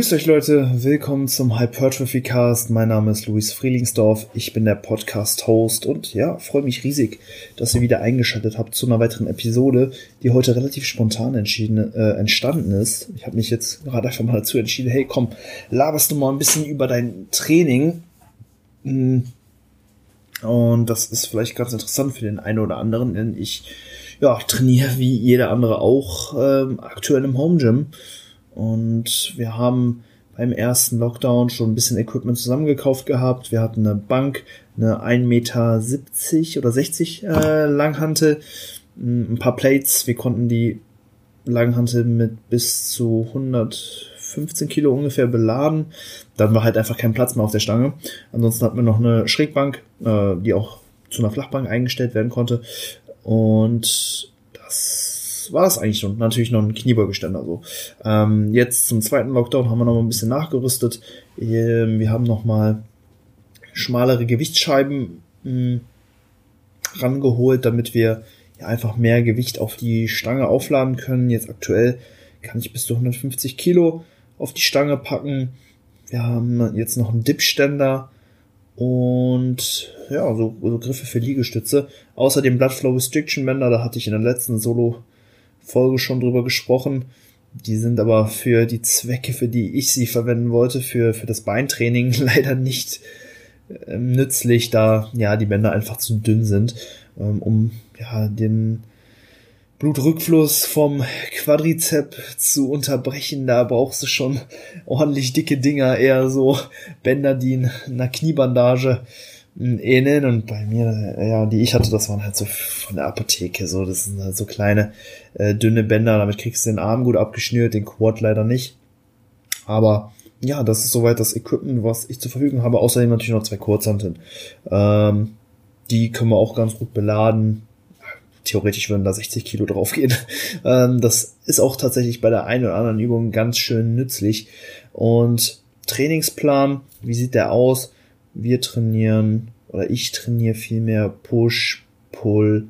Grüßt euch Leute, willkommen zum Hypertrophy Cast. Mein Name ist Luis Frielingsdorf, ich bin der Podcast-Host und ja, freue mich riesig, dass ihr wieder eingeschaltet habt zu einer weiteren Episode, die heute relativ spontan entschieden, äh, entstanden ist. Ich habe mich jetzt gerade einfach mal dazu entschieden, hey komm, laberst du mal ein bisschen über dein Training. Hm. Und das ist vielleicht ganz interessant für den einen oder anderen, denn ich ja, trainiere wie jeder andere auch ähm, aktuell im Home Gym und wir haben beim ersten Lockdown schon ein bisschen Equipment zusammengekauft gehabt. Wir hatten eine Bank, eine 1,70 Meter oder 60 äh, Langhantel, ein paar Plates. Wir konnten die Langhantel mit bis zu 115 Kilo ungefähr beladen. Dann war halt einfach kein Platz mehr auf der Stange. Ansonsten hatten wir noch eine Schrägbank, äh, die auch zu einer Flachbank eingestellt werden konnte. Und das war es eigentlich schon. Natürlich noch ein Kniebeugeständer so. Ähm, jetzt zum zweiten Lockdown haben wir noch mal ein bisschen nachgerüstet. Ähm, wir haben noch mal schmalere Gewichtsscheiben mh, hm, rangeholt, damit wir ja, einfach mehr Gewicht auf die Stange aufladen können. Jetzt aktuell kann ich bis zu 150 Kilo auf die Stange packen. Wir haben jetzt noch einen Dipständer und ja, so, so Griffe für Liegestütze. Außerdem Bloodflow Restriction Bänder, da hatte ich in der letzten Solo Folge schon drüber gesprochen. Die sind aber für die Zwecke, für die ich sie verwenden wollte, für, für das Beintraining leider nicht ähm, nützlich, da ja die Bänder einfach zu dünn sind, ähm, um ja den Blutrückfluss vom Quadrizep zu unterbrechen. Da brauchst du schon ordentlich dicke Dinger, eher so Bänder, die einer Kniebandage ähneln und bei mir, ja, die ich hatte, das waren halt so von der Apotheke, so, das sind halt so kleine, äh, dünne Bänder, damit kriegst du den Arm gut abgeschnürt, den Quad leider nicht. Aber ja, das ist soweit das Equipment, was ich zur Verfügung habe. Außerdem natürlich noch zwei Kurzhanteln. Ähm, die können wir auch ganz gut beladen. Theoretisch würden da 60 Kilo draufgehen. ähm, das ist auch tatsächlich bei der einen oder anderen Übung ganz schön nützlich. Und Trainingsplan, wie sieht der aus? Wir trainieren oder ich trainiere vielmehr Push, Pull,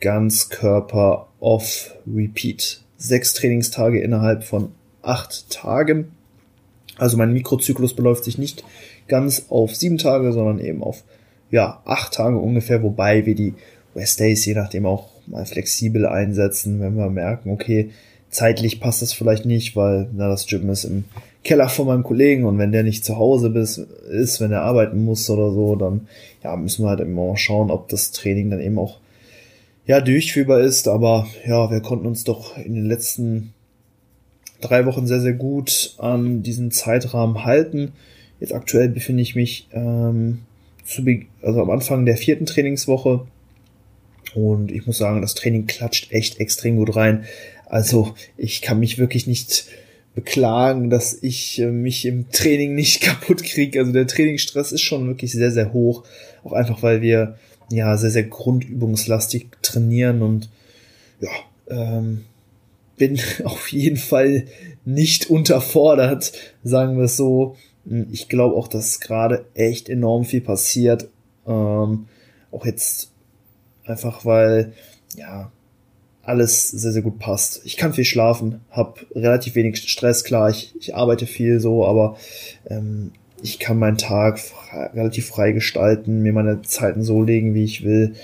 Ganzkörper, Off, Repeat. Sechs Trainingstage innerhalb von acht Tagen. Also mein Mikrozyklus beläuft sich nicht ganz auf sieben Tage, sondern eben auf ja, acht Tage ungefähr, wobei wir die Rest Days je nachdem auch mal flexibel einsetzen, wenn wir merken, okay, zeitlich passt das vielleicht nicht, weil na, das Gym ist im Keller von meinem Kollegen und wenn der nicht zu Hause ist, wenn er arbeiten muss oder so, dann ja, müssen wir halt immer schauen, ob das Training dann eben auch ja durchführbar ist. Aber ja, wir konnten uns doch in den letzten drei Wochen sehr, sehr gut an diesen Zeitrahmen halten. Jetzt aktuell befinde ich mich ähm, zu also am Anfang der vierten Trainingswoche und ich muss sagen, das Training klatscht echt extrem gut rein. Also ich kann mich wirklich nicht beklagen, dass ich äh, mich im Training nicht kaputt kriege. Also der Trainingsstress ist schon wirklich sehr, sehr hoch. Auch einfach, weil wir ja sehr, sehr grundübungslastig trainieren und ja, ähm, bin auf jeden Fall nicht unterfordert, sagen wir es so. Ich glaube auch, dass gerade echt enorm viel passiert. Ähm, auch jetzt einfach, weil ja alles sehr, sehr gut passt. Ich kann viel schlafen, habe relativ wenig Stress, klar, ich, ich arbeite viel so, aber ähm, ich kann meinen Tag frei, relativ frei gestalten, mir meine Zeiten so legen, wie ich will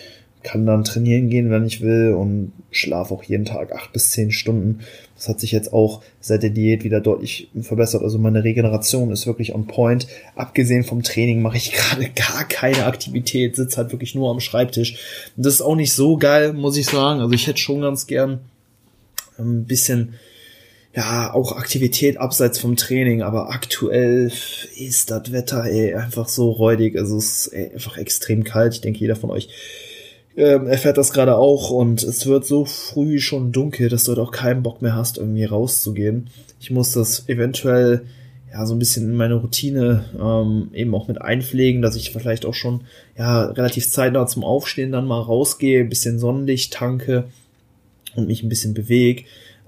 kann dann trainieren gehen, wenn ich will und schlafe auch jeden Tag acht bis zehn Stunden. Das hat sich jetzt auch seit der Diät wieder deutlich verbessert. Also meine Regeneration ist wirklich on point. Abgesehen vom Training mache ich gerade gar keine Aktivität, sitze halt wirklich nur am Schreibtisch. Und das ist auch nicht so geil, muss ich sagen. Also ich hätte schon ganz gern ein bisschen ja, auch Aktivität abseits vom Training, aber aktuell ist das Wetter ey, einfach so räudig. Also es ist ey, einfach extrem kalt. Ich denke, jeder von euch ähm, erfährt das gerade auch und es wird so früh schon dunkel, dass du halt auch keinen Bock mehr hast, irgendwie rauszugehen. Ich muss das eventuell ja so ein bisschen in meine Routine ähm, eben auch mit einpflegen, dass ich vielleicht auch schon ja relativ zeitnah zum Aufstehen dann mal rausgehe, ein bisschen Sonnenlicht tanke und mich ein bisschen bewege.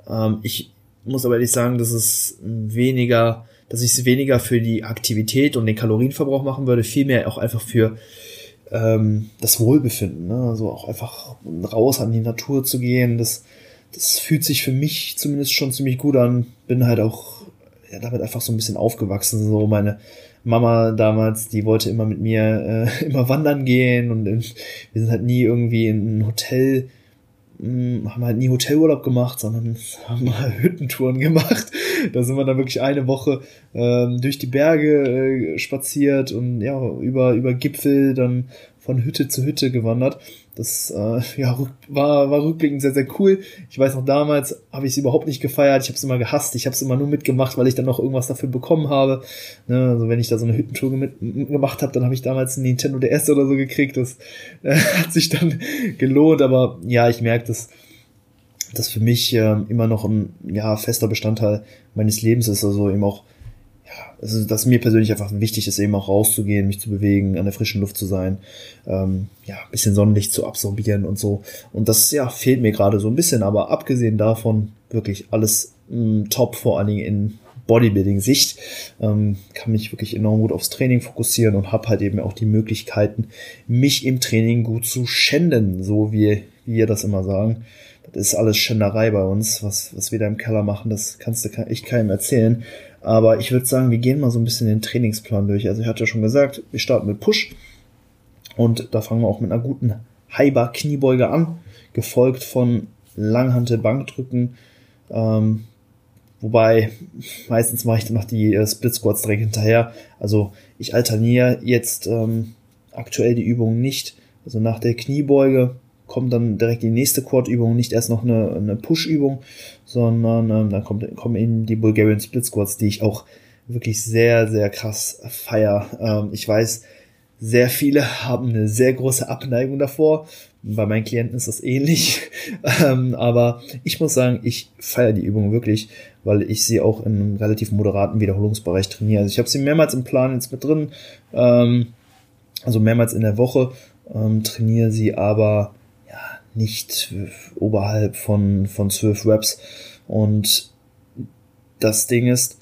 Ähm, ich muss aber ehrlich sagen, dass es weniger, dass ich es weniger für die Aktivität und den Kalorienverbrauch machen würde, vielmehr auch einfach für ähm, das Wohlbefinden, ne? also auch einfach raus an die Natur zu gehen, das, das fühlt sich für mich zumindest schon ziemlich gut an. Bin halt auch ja, damit einfach so ein bisschen aufgewachsen. So meine Mama damals, die wollte immer mit mir äh, immer wandern gehen und in, wir sind halt nie irgendwie in ein Hotel hm, haben halt nie Hotelurlaub gemacht, sondern haben mal Hüttentouren gemacht. Da sind wir dann wirklich eine Woche ähm, durch die Berge äh, spaziert und ja, über, über Gipfel dann von Hütte zu Hütte gewandert. Das äh, ja, war, war rückblickend sehr, sehr cool. Ich weiß noch, damals habe ich es überhaupt nicht gefeiert. Ich habe es immer gehasst. Ich habe es immer nur mitgemacht, weil ich dann noch irgendwas dafür bekommen habe. Ne, also wenn ich da so eine Hüttentour mit, gemacht habe, dann habe ich damals ein Nintendo DS oder so gekriegt. Das äh, hat sich dann gelohnt. Aber ja, ich merke, dass das für mich äh, immer noch ein ja, fester Bestandteil meines Lebens ist. Also eben auch also dass mir persönlich einfach wichtig ist, eben auch rauszugehen, mich zu bewegen, an der frischen Luft zu sein, ähm, ja, ein bisschen Sonnenlicht zu absorbieren und so. Und das, ja, fehlt mir gerade so ein bisschen, aber abgesehen davon wirklich alles mh, top, vor allen Dingen in Bodybuilding-Sicht, ähm, kann mich wirklich enorm gut aufs Training fokussieren und habe halt eben auch die Möglichkeiten, mich im Training gut zu schänden, so wie wir das immer sagen. Das ist alles Schänderei bei uns, was, was wir da im Keller machen, das kannst du ich keinem erzählen. Aber ich würde sagen, wir gehen mal so ein bisschen den Trainingsplan durch. Also ich hatte ja schon gesagt, wir starten mit Push. Und da fangen wir auch mit einer guten Haibar Kniebeuge an, gefolgt von Langhantel Bankdrücken. Ähm, wobei meistens mache ich dann noch die äh, Split Squats direkt hinterher. Also ich alterniere jetzt ähm, aktuell die Übungen nicht. Also nach der Kniebeuge kommt dann direkt die nächste Quad-Übung, nicht erst noch eine, eine Push-Übung, sondern ähm, dann kommt, kommen eben die Bulgarian Split Squats, die ich auch wirklich sehr, sehr krass feier. Ähm, ich weiß, sehr viele haben eine sehr große Abneigung davor. Bei meinen Klienten ist das ähnlich. ähm, aber ich muss sagen, ich feiere die Übung wirklich, weil ich sie auch in einem relativ moderaten Wiederholungsbereich trainiere. Also ich habe sie mehrmals im Plan jetzt mit drin, ähm, also mehrmals in der Woche, ähm, trainiere sie aber nicht oberhalb von, von 12 Reps. Und das Ding ist,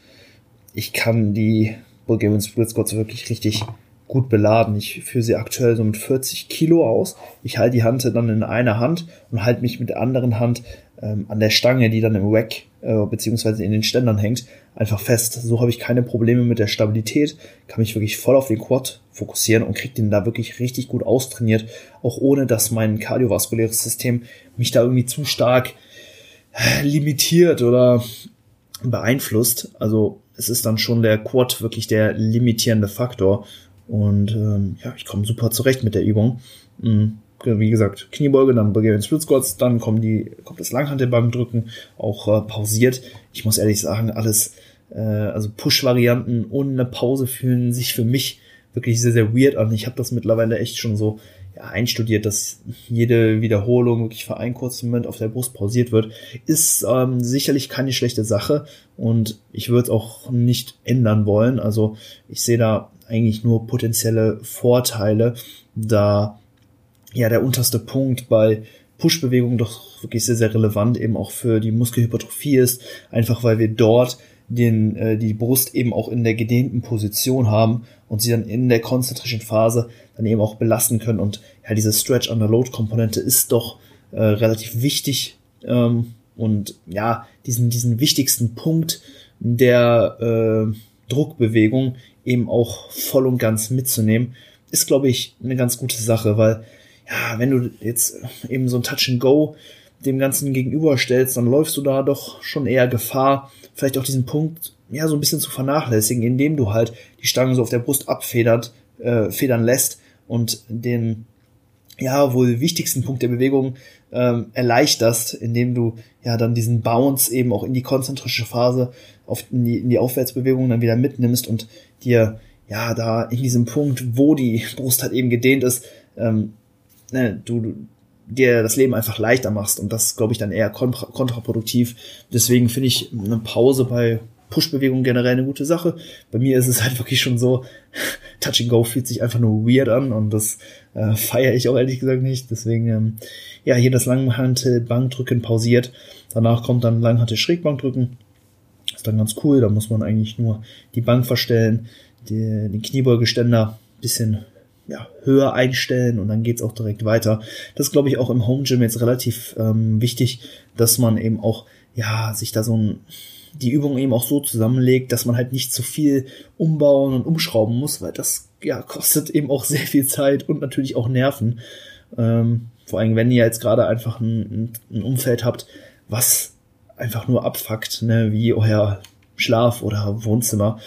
ich kann die Bulgarian Split Squats wirklich richtig gut beladen. Ich führe sie aktuell so mit 40 Kilo aus. Ich halte die Hand dann in einer Hand und halte mich mit der anderen Hand ähm, an der Stange, die dann im Rack äh, beziehungsweise in den Ständern hängt, einfach fest. So habe ich keine Probleme mit der Stabilität, kann mich wirklich voll auf den Quad fokussieren und kriege den da wirklich richtig gut austrainiert, auch ohne dass mein kardiovaskuläres System mich da irgendwie zu stark äh, limitiert oder beeinflusst. Also es ist dann schon der Quad wirklich der limitierende Faktor. Und ähm, ja, ich komme super zurecht mit der Übung. Mhm wie gesagt, Kniebeuge, dann Bulgarian Split Squats, dann kommen die, kommt das Langhantelbankdrücken, auch äh, pausiert. Ich muss ehrlich sagen, alles, äh, also Push-Varianten ohne eine Pause fühlen sich für mich wirklich sehr, sehr weird an. Ich habe das mittlerweile echt schon so ja, einstudiert, dass jede Wiederholung wirklich für einen kurzen Moment auf der Brust pausiert wird, ist ähm, sicherlich keine schlechte Sache und ich würde es auch nicht ändern wollen. Also ich sehe da eigentlich nur potenzielle Vorteile, da ja der unterste Punkt bei Push-Bewegungen doch wirklich sehr, sehr relevant eben auch für die Muskelhypertrophie ist, einfach weil wir dort den, äh, die Brust eben auch in der gedehnten Position haben und sie dann in der konzentrischen Phase dann eben auch belasten können. Und ja, diese Stretch under Load Komponente ist doch äh, relativ wichtig. Ähm, und ja, diesen, diesen wichtigsten Punkt der äh, Druckbewegung eben auch voll und ganz mitzunehmen, ist, glaube ich, eine ganz gute Sache, weil ja, wenn du jetzt eben so ein Touch and Go dem Ganzen gegenüberstellst, dann läufst du da doch schon eher Gefahr, vielleicht auch diesen Punkt ja so ein bisschen zu vernachlässigen, indem du halt die Stange so auf der Brust abfedert, äh, federn lässt und den ja wohl wichtigsten Punkt der Bewegung ähm, erleichterst, indem du ja dann diesen Bounce eben auch in die konzentrische Phase, auf in die, in die Aufwärtsbewegung dann wieder mitnimmst und dir ja da in diesem Punkt, wo die Brust halt eben gedehnt ist, ähm, ne, du dir das Leben einfach leichter machst und das glaube ich dann eher kontra kontraproduktiv. Deswegen finde ich eine Pause bei Push-Bewegungen generell eine gute Sache. Bei mir ist es halt wirklich schon so, Touch and Go fühlt sich einfach nur weird an und das äh, feiere ich auch ehrlich gesagt nicht. Deswegen, ähm, ja, hier das Langhantel Bankdrücken pausiert. Danach kommt dann Langhantel Schrägbankdrücken. Ist dann ganz cool. Da muss man eigentlich nur die Bank verstellen, die, den Kniebeugeständer bisschen ja, höher einstellen und dann geht's auch direkt weiter. Das glaube ich, auch im Home Gym jetzt relativ ähm, wichtig, dass man eben auch ja sich da so ein die Übung eben auch so zusammenlegt, dass man halt nicht zu viel umbauen und umschrauben muss, weil das ja kostet eben auch sehr viel Zeit und natürlich auch Nerven. Ähm, vor allem, wenn ihr jetzt gerade einfach ein, ein, Umfeld habt, was einfach nur abfuckt, ne, wie euer Schlaf oder Wohnzimmer.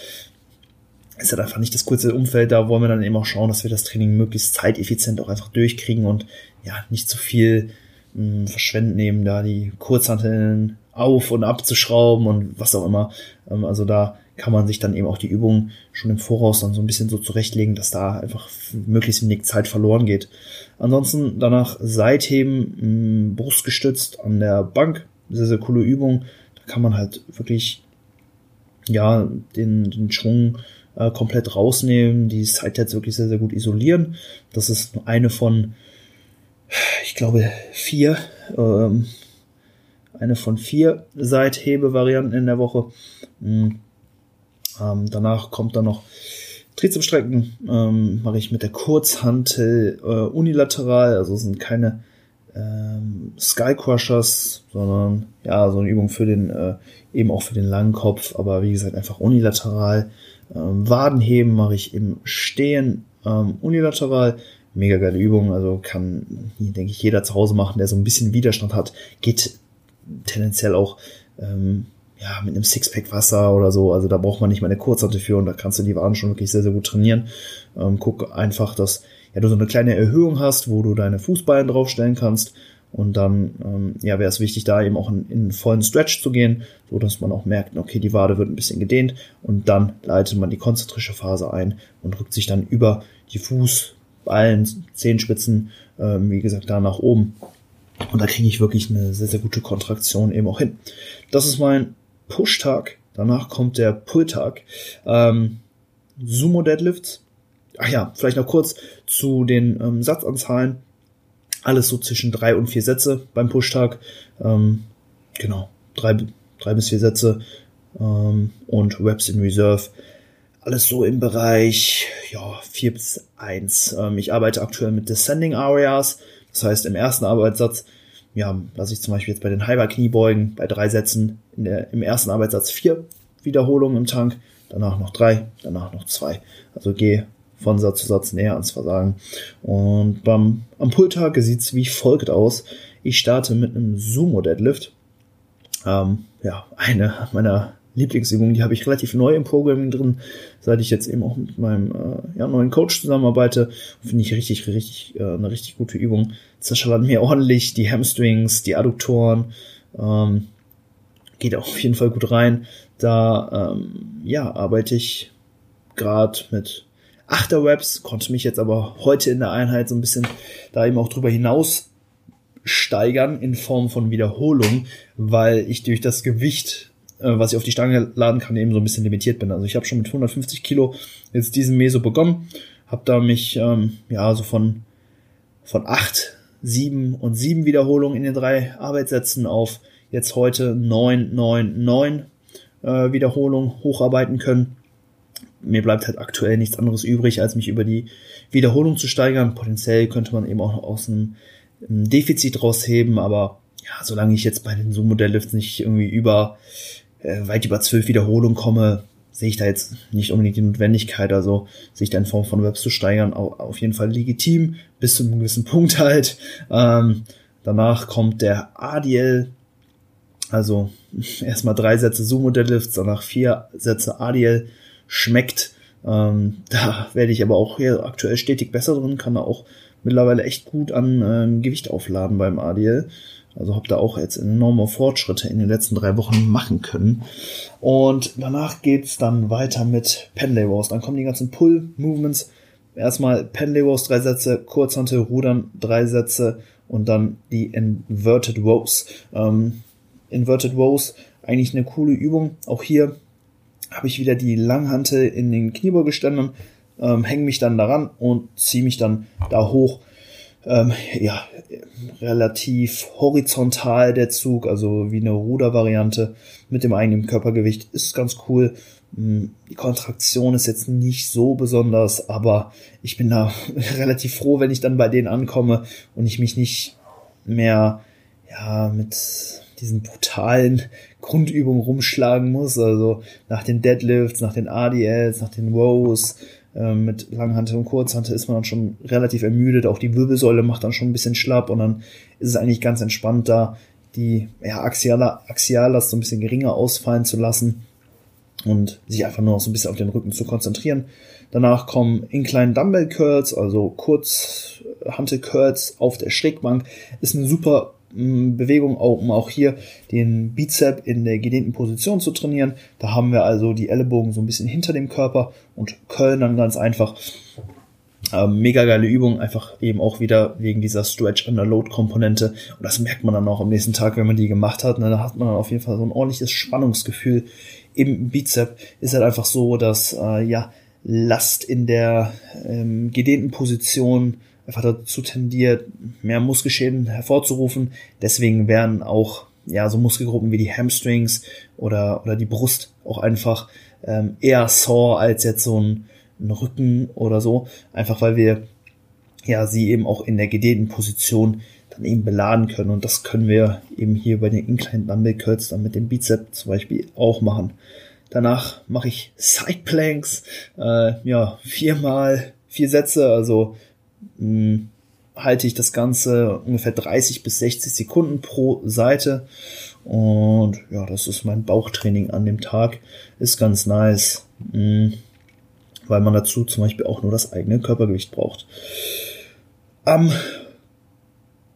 Ist halt einfach nicht das kurze Umfeld, da wollen wir dann eben auch schauen, dass wir das Training möglichst zeiteffizient auch einfach durchkriegen und ja, nicht zu viel mh, hm, verschwenden nehmen, da die Kurzhanteln auf und abzuschrauben und was auch immer. Ähm, also da kann man sich dann eben auch die Übungen schon im Voraus dann so ein bisschen so zurechtlegen, dass da einfach möglichst wenig Zeit verloren geht. Ansonsten danach Seitheben, mh, brustgestützt an der Bank. Sehr, sehr coole Übung. Da kann man halt wirklich, ja, den, den Schwung äh, komplett rausnehmen, die Side-Heads wirklich sehr, sehr gut isolieren. Das ist eine von, ich glaube, vier, ähm, eine von vier Seithebe-Varianten in der Woche. Mhm. Ähm, danach kommt dann noch Trizepsstrecken, ähm, mache ich mit der Kurzhantel äh, unilateral, also sind keine ähm, Sky Crushers, sondern ja, so eine Übung für den, äh, eben auch für den langen Kopf, aber wie gesagt, einfach unilateral. Ähm, Wadenheben mache ich im Stehen ähm, unilateral. Mega geile Übung, also kann, denke ich, jeder zu Hause machen, der so ein bisschen Widerstand hat. Geht tendenziell auch ähm, ja, mit einem Sixpack Wasser oder so. Also da braucht man nicht mal eine Kurzhante für und da kannst du die Waden schon wirklich sehr, sehr gut trainieren. Ähm, guck einfach, dass ja, du so eine kleine Erhöhung hast, wo du deine Fußballen draufstellen kannst. Und dann ähm, ja, wäre es wichtig, da eben auch in, in einen vollen Stretch zu gehen, so dass man auch merkt, okay, die Wade wird ein bisschen gedehnt und dann leitet man die konzentrische Phase ein und rückt sich dann über die Fußballen, Zehenspitzen, ähm, wie gesagt, da nach oben. Und da kriege ich wirklich eine sehr, sehr gute Kontraktion eben auch hin. Das ist mein Push-Tag. Danach kommt der Pull-Tag. Ähm, Sumo Deadlifts. Ach ja, vielleicht noch kurz zu den ähm, Satzanzahlen. Alles so zwischen drei und vier Sätze beim Push-Tag. Ähm, genau, drei, drei bis vier Sätze ähm, und Reps in Reserve. Alles so im Bereich ja, vier bis eins. Ähm, ich arbeite aktuell mit Descending Areas. Das heißt, im ersten Arbeitssatz ja, lasse ich zum Beispiel jetzt bei den Halber Kniebeugen bei drei Sätzen der, im ersten Arbeitssatz vier Wiederholungen im Tank, danach noch drei, danach noch zwei. Also gehe von Satz zu Satz näher ans Versagen. Und beim am Pultag sieht es wie folgt aus. Ich starte mit einem Sumo Deadlift. Ähm, ja, eine meiner Lieblingsübungen, die habe ich relativ neu im Programming drin, seit ich jetzt eben auch mit meinem äh, ja, neuen Coach zusammenarbeite. Finde ich richtig, richtig, äh, eine richtig gute Übung. Zerschallert mir ordentlich die Hamstrings, die Adduktoren. Ähm, geht auch auf jeden Fall gut rein. Da ähm, ja, arbeite ich gerade mit Achterwebs, konnte mich jetzt aber heute in der Einheit so ein bisschen da eben auch drüber hinaus steigern in Form von Wiederholung, weil ich durch das Gewicht äh, was ich auf die Stange laden kann, eben so ein bisschen limitiert bin. Also ich habe schon mit 150 Kilo jetzt diesen Meso begonnen, habe da mich ähm, ja so von von acht, sieben und sieben Wiederholungen in den drei Arbeitssätzen auf jetzt heute neun, neun, neun äh, Wiederholungen hocharbeiten können. Mir bleibt halt aktuell nichts anderes übrig, als mich über die Wiederholung zu steigern. Potenziell könnte man eben auch aus einem Defizit rausheben, aber ja, solange ich jetzt bei den Zoom-Modelllifts nicht irgendwie über äh, weit über zwölf Wiederholungen komme, sehe ich da jetzt nicht unbedingt die Notwendigkeit, also sich da in Form von Webs zu steigern, auf jeden Fall legitim, bis zu einem gewissen Punkt halt. Ähm, danach kommt der ADL, also erstmal drei Sätze Sumo Deadlifts, danach vier Sätze ADL, schmeckt. Ähm, da werde ich aber auch hier aktuell stetig besser drin, kann da auch mittlerweile echt gut an ähm, Gewicht aufladen beim ADL. Also habe da auch jetzt enorme Fortschritte in den letzten drei Wochen machen können. Und danach geht's dann weiter mit Pendlay Rows. Dann kommen die ganzen Pull-Movements. Erstmal Pendlay Rows, drei Sätze, Kurzhantel, Rudern, drei Sätze und dann die Inverted Rows. Ähm, Inverted Rows, eigentlich eine coole Übung. Auch hier habe ich wieder die Langhantel in den Kniebeugeständern, ähm, hänge mich dann daran und ziehe mich dann da hoch ähm, ja, relativ horizontal der Zug, also wie eine Rudervariante mit dem eigenen Körpergewicht, ist ganz cool. Hm, die Kontraktion ist jetzt nicht so besonders, aber ich bin da relativ froh, wenn ich dann bei denen ankomme und ich mich nicht mehr ja mit diesen brutalen Grundübungen rumschlagen muss. Also nach den Deadlifts, nach den ADLs, nach den Rows, ähm, mit Langhantel und Kurzhantel ist man dann schon relativ ermüdet. Auch die Wirbelsäule macht dann schon ein bisschen schlapp und dann ist es eigentlich ganz entspannt da, die ja, Axiala, Axiallast so ein bisschen geringer ausfallen zu lassen und sich einfach nur noch so ein bisschen auf den Rücken zu konzentrieren. Danach kommen Incline Dumbbell Curls, also Kurzhantel Curls auf der Schrägbank. Ist eine super Bewegung, um auch hier den Bizep in der gedehnten Position zu trainieren. Da haben wir also die Ellenbogen so ein bisschen hinter dem Körper und Köln dann ganz einfach. Ähm, mega geile Übung, einfach eben auch wieder wegen dieser Stretch Under Load Komponente. Und das merkt man dann auch am nächsten Tag, wenn man die gemacht hat. Ne, da hat man dann auf jeden Fall so ein ordentliches Spannungsgefühl im Bizep. Ist halt einfach so, dass äh, ja Last in der ähm, gedehnten Position einfach dazu tendiert, mehr Muskelschäden hervorzurufen. Deswegen werden auch ja so Muskelgruppen wie die Hamstrings oder oder die Brust auch einfach ähm, eher sore als jetzt so ein, ein Rücken oder so, einfach weil wir ja sie eben auch in der gedehnten Position dann eben beladen können und das können wir eben hier bei den Incline Dumbbell Curls dann mit dem Bizeps zum Beispiel auch machen. Danach mache ich Side Planks, äh, ja viermal vier Sätze, also hm, halte ich das Ganze ungefähr 30 bis 60 Sekunden pro Seite. Und ja, das ist mein Bauchtraining an dem Tag. Ist ganz nice, hm, weil man dazu zum Beispiel auch nur das eigene Körpergewicht braucht. Am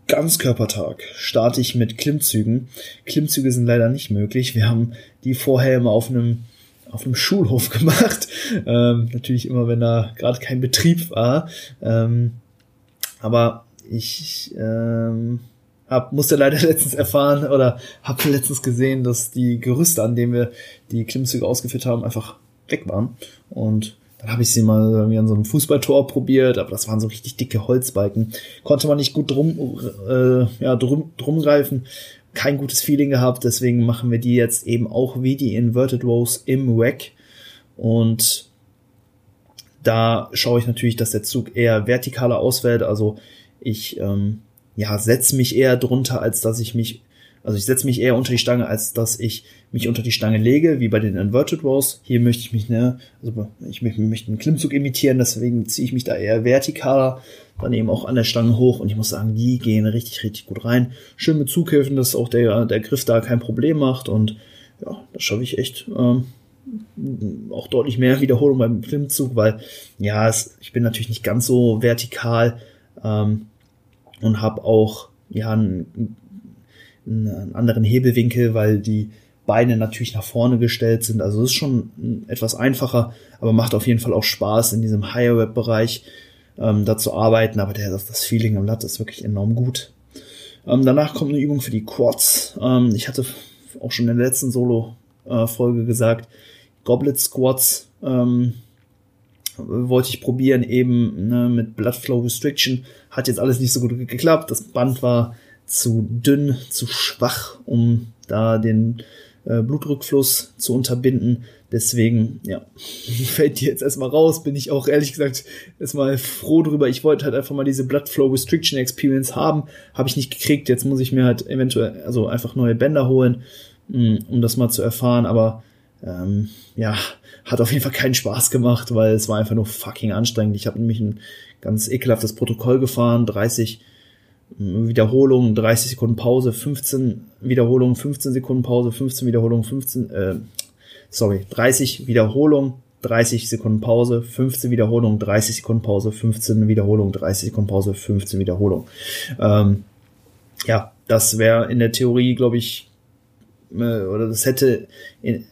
Ganzkörpertag starte ich mit Klimmzügen. Klimmzüge sind leider nicht möglich. Wir haben die vorher immer auf einem auf einem Schulhof gemacht. Ähm, natürlich immer, wenn da gerade kein Betrieb war. Ähm, aber ich ähm, hab, musste leider letztens erfahren oder habe letztens gesehen, dass die Gerüste, an denen wir die Klimmzüge ausgeführt haben, einfach weg waren. Und dann habe ich sie mal irgendwie an so einem Fußballtor probiert, aber das waren so richtig dicke Holzbalken. Konnte man nicht gut drum, äh, ja, drum, drum greifen kein gutes Feeling gehabt, deswegen machen wir die jetzt eben auch wie die Inverted Rows im Rack und da schaue ich natürlich, dass der Zug eher vertikaler ausfällt, also ich ähm, ja setze mich eher drunter, als dass ich mich also ich setze mich eher unter die Stange, als dass ich mich unter die Stange lege, wie bei den Inverted Rows. Hier möchte ich mich, ne, also ich möchte, möchte einen Klimmzug imitieren, deswegen ziehe ich mich da eher vertikaler, dann eben auch an der Stange hoch und ich muss sagen, die gehen richtig, richtig gut rein. Schön mit Zughilfen, dass auch der, der Griff da kein Problem macht und ja, das schaffe ich echt ähm, auch deutlich mehr Wiederholung beim Klimmzug, weil ja, es, ich bin natürlich nicht ganz so vertikal ähm, und habe auch ja einen einen anderen Hebelwinkel, weil die Beine natürlich nach vorne gestellt sind. Also es ist schon etwas einfacher, aber macht auf jeden Fall auch Spaß in diesem Higher Web Bereich ähm, da zu arbeiten. Aber der, das Feeling im Lat ist wirklich enorm gut. Ähm, danach kommt eine Übung für die Quads. Ähm, ich hatte auch schon in der letzten Solo-Folge äh, gesagt, Goblet Squats ähm, wollte ich probieren eben ne, mit Blood Flow Restriction. Hat jetzt alles nicht so gut geklappt. Das Band war zu dünn, zu schwach, um da den äh, Blutrückfluss zu unterbinden. Deswegen, ja, fällt die jetzt erstmal raus. Bin ich auch ehrlich gesagt erstmal froh drüber. Ich wollte halt einfach mal diese Blood Flow Restriction Experience haben. Habe ich nicht gekriegt. Jetzt muss ich mir halt eventuell, also einfach neue Bänder holen, mh, mm, um das mal zu erfahren. Aber ähm, ja, hat auf jeden Fall keinen Spaß gemacht, weil es war einfach nur fucking anstrengend. Ich habe nämlich ein ganz ekelhaftes Protokoll gefahren, 30 Wiederholungen, 30 Sekunden Pause, 15 Wiederholungen, 15 Sekunden Pause, 15 Wiederholungen, 15, äh, sorry, 30 Wiederholungen, 30 Sekunden Pause, 15 Wiederholungen, 30 Sekunden Pause, 15 Wiederholungen, 30 Sekunden Pause, 15 Wiederholungen. Ähm, ja, das wäre in der Theorie, glaube ich, äh, oder das hätte in,